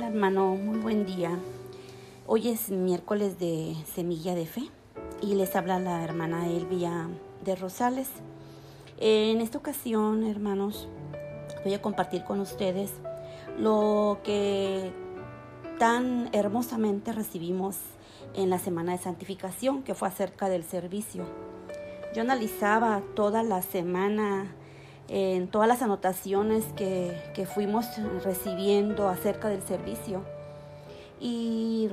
Hola hermano, muy buen día. Hoy es miércoles de Semilla de Fe y les habla la hermana Elvia de Rosales. En esta ocasión, hermanos, voy a compartir con ustedes lo que tan hermosamente recibimos en la semana de santificación, que fue acerca del servicio. Yo analizaba toda la semana en todas las anotaciones que, que fuimos recibiendo acerca del servicio y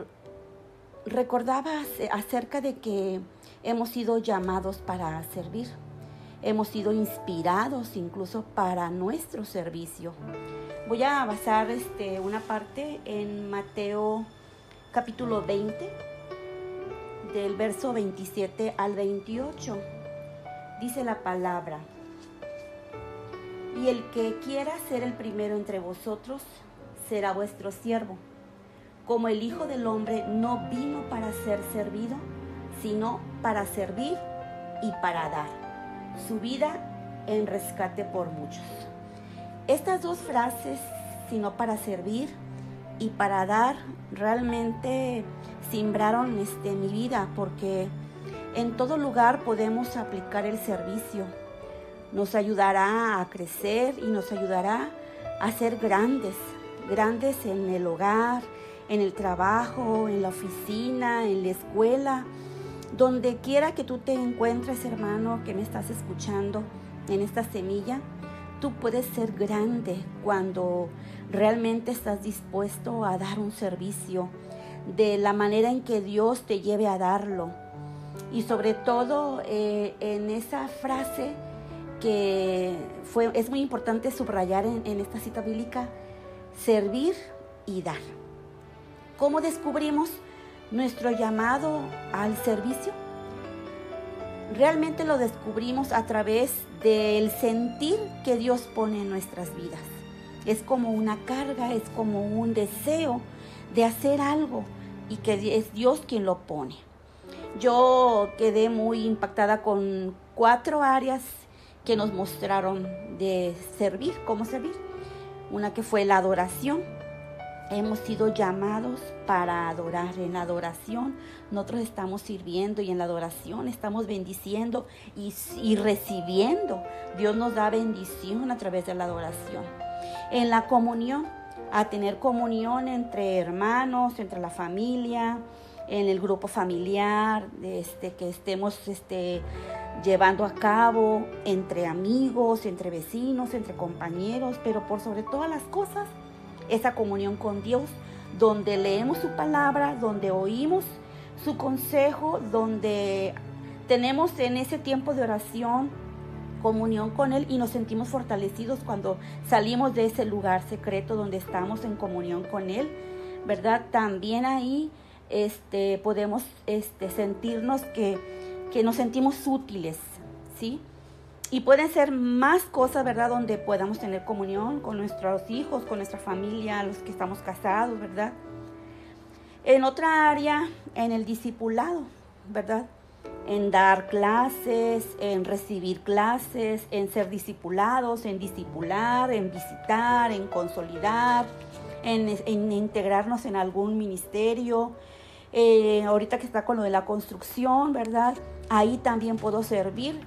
recordaba acerca de que hemos sido llamados para servir, hemos sido inspirados incluso para nuestro servicio. Voy a basar este, una parte en Mateo capítulo 20, del verso 27 al 28. Dice la palabra y el que quiera ser el primero entre vosotros será vuestro siervo. Como el Hijo del Hombre no vino para ser servido, sino para servir y para dar su vida en rescate por muchos. Estas dos frases, sino para servir y para dar, realmente simbraron este, mi vida porque en todo lugar podemos aplicar el servicio nos ayudará a crecer y nos ayudará a ser grandes, grandes en el hogar, en el trabajo, en la oficina, en la escuela, donde quiera que tú te encuentres, hermano, que me estás escuchando en esta semilla, tú puedes ser grande cuando realmente estás dispuesto a dar un servicio de la manera en que Dios te lleve a darlo. Y sobre todo eh, en esa frase, que fue, es muy importante subrayar en, en esta cita bíblica, servir y dar. ¿Cómo descubrimos nuestro llamado al servicio? Realmente lo descubrimos a través del sentir que Dios pone en nuestras vidas. Es como una carga, es como un deseo de hacer algo y que es Dios quien lo pone. Yo quedé muy impactada con cuatro áreas que nos mostraron de servir, cómo servir. Una que fue la adoración. Hemos sido llamados para adorar. En la adoración nosotros estamos sirviendo y en la adoración estamos bendiciendo y, y recibiendo. Dios nos da bendición a través de la adoración. En la comunión, a tener comunión entre hermanos, entre la familia, en el grupo familiar, este, que estemos este, llevando a cabo entre amigos, entre vecinos, entre compañeros, pero por sobre todas las cosas, esa comunión con Dios, donde leemos su palabra, donde oímos su consejo, donde tenemos en ese tiempo de oración comunión con Él y nos sentimos fortalecidos cuando salimos de ese lugar secreto donde estamos en comunión con Él, ¿verdad? También ahí este, podemos este, sentirnos que que nos sentimos útiles, ¿sí? Y pueden ser más cosas, ¿verdad? Donde podamos tener comunión con nuestros hijos, con nuestra familia, los que estamos casados, ¿verdad? En otra área, en el discipulado, ¿verdad? En dar clases, en recibir clases, en ser discipulados, en discipular, en visitar, en consolidar, en, en integrarnos en algún ministerio, eh, ahorita que está con lo de la construcción, ¿verdad? Ahí también puedo servir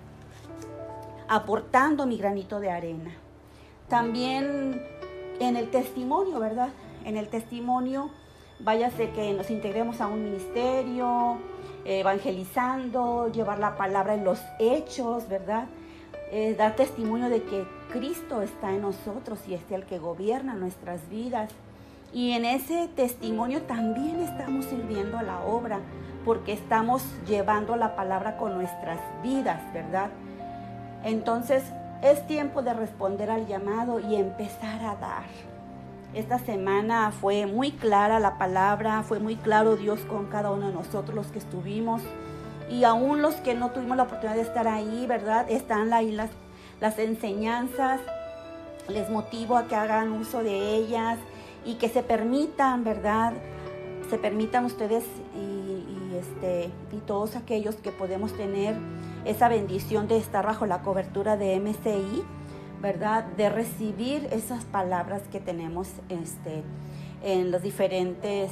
aportando mi granito de arena. También en el testimonio, ¿verdad? En el testimonio, váyase que nos integremos a un ministerio, evangelizando, llevar la palabra en los hechos, ¿verdad? Eh, dar testimonio de que Cristo está en nosotros y es el que gobierna nuestras vidas. Y en ese testimonio también estamos sirviendo a la obra, porque estamos llevando la palabra con nuestras vidas, ¿verdad? Entonces es tiempo de responder al llamado y empezar a dar. Esta semana fue muy clara la palabra, fue muy claro Dios con cada uno de nosotros los que estuvimos. Y aún los que no tuvimos la oportunidad de estar ahí, ¿verdad? Están ahí las, las enseñanzas. Les motivo a que hagan uso de ellas y que se permitan, ¿verdad? Se permitan ustedes y, este, y todos aquellos que podemos tener esa bendición de estar bajo la cobertura de MCI, ¿verdad? De recibir esas palabras que tenemos este, en los diferentes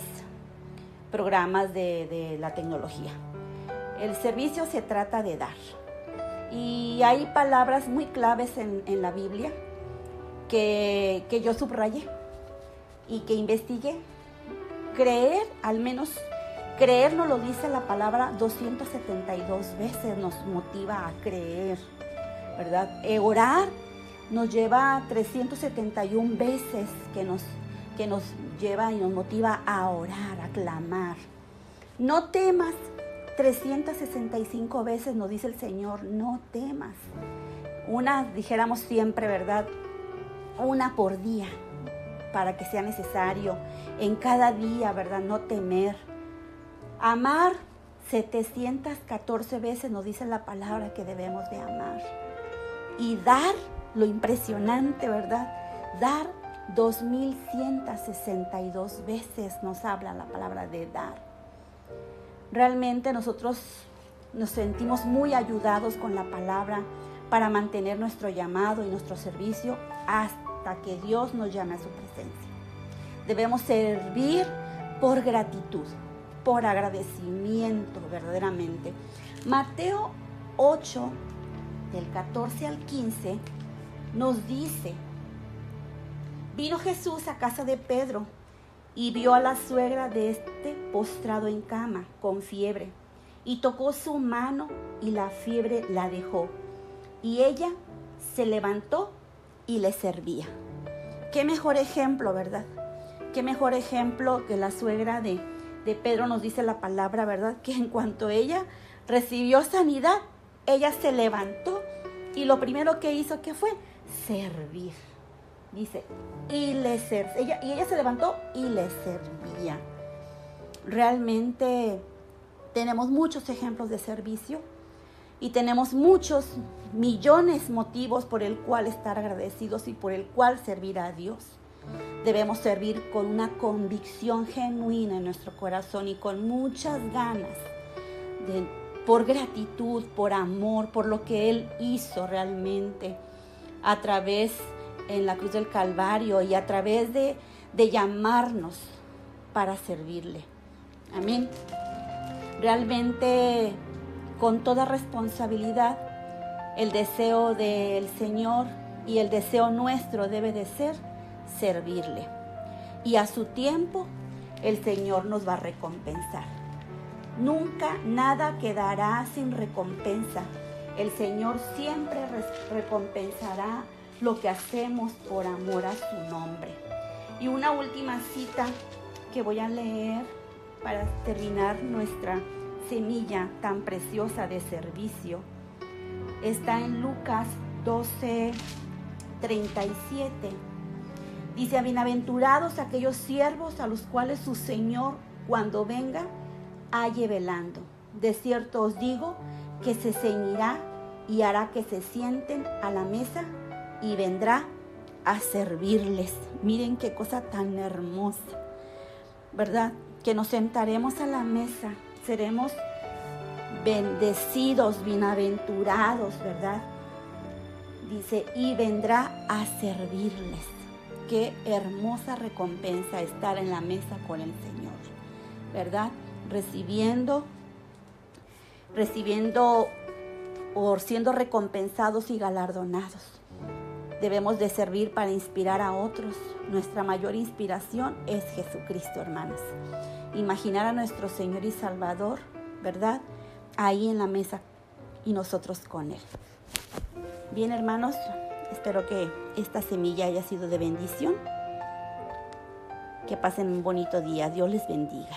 programas de, la tecnología. El servicio se trata de dar. Y hay palabras muy claves en, la Biblia que, que yo subrayé y que investigué. Creer, al menos creer nos lo dice la palabra 272 veces, nos motiva a creer, ¿verdad? E orar nos lleva 371 veces que nos, que nos lleva y nos motiva a orar, a clamar. No temas, 365 veces nos dice el Señor, no temas. Una, dijéramos siempre, ¿verdad? Una por día, para que sea necesario. En cada día, ¿verdad? No temer. Amar, 714 veces nos dice la palabra que debemos de amar. Y dar, lo impresionante, ¿verdad? Dar 2162 veces nos habla la palabra de dar. Realmente nosotros nos sentimos muy ayudados con la palabra para mantener nuestro llamado y nuestro servicio hasta que Dios nos llame a su presencia. Debemos servir por gratitud, por agradecimiento verdaderamente. Mateo 8, del 14 al 15, nos dice, vino Jesús a casa de Pedro y vio a la suegra de este postrado en cama con fiebre y tocó su mano y la fiebre la dejó y ella se levantó y le servía. Qué mejor ejemplo, ¿verdad? Qué mejor ejemplo que la suegra de, de Pedro nos dice la palabra, ¿verdad? Que en cuanto ella recibió sanidad, ella se levantó y lo primero que hizo, ¿qué fue? Servir. Dice, y le ella, y ella se levantó y le servía. Realmente tenemos muchos ejemplos de servicio y tenemos muchos millones motivos por el cual estar agradecidos y por el cual servir a Dios. Debemos servir con una convicción genuina en nuestro corazón y con muchas ganas, por gratitud, por amor, por lo que Él hizo realmente a través en la cruz del Calvario y a través de, de llamarnos para servirle. Amén. Realmente con toda responsabilidad, el deseo del Señor y el deseo nuestro debe de ser servirle. Y a su tiempo el Señor nos va a recompensar. Nunca nada quedará sin recompensa. El Señor siempre recompensará lo que hacemos por amor a su nombre. Y una última cita que voy a leer para terminar nuestra semilla tan preciosa de servicio. Está en Lucas 12, 37 Dice, bienaventurados aquellos siervos a los cuales su Señor, cuando venga, halle velando. De cierto os digo que se ceñirá y hará que se sienten a la mesa y vendrá a servirles. Miren qué cosa tan hermosa, ¿verdad? Que nos sentaremos a la mesa, seremos bendecidos, bienaventurados, ¿verdad? Dice, y vendrá a servirles qué hermosa recompensa estar en la mesa con el Señor, ¿verdad? Recibiendo, recibiendo o siendo recompensados y galardonados. Debemos de servir para inspirar a otros. Nuestra mayor inspiración es Jesucristo, hermanos. Imaginar a nuestro Señor y Salvador, ¿verdad? Ahí en la mesa y nosotros con Él. Bien, hermanos, Espero que esta semilla haya sido de bendición. Que pasen un bonito día. Dios les bendiga.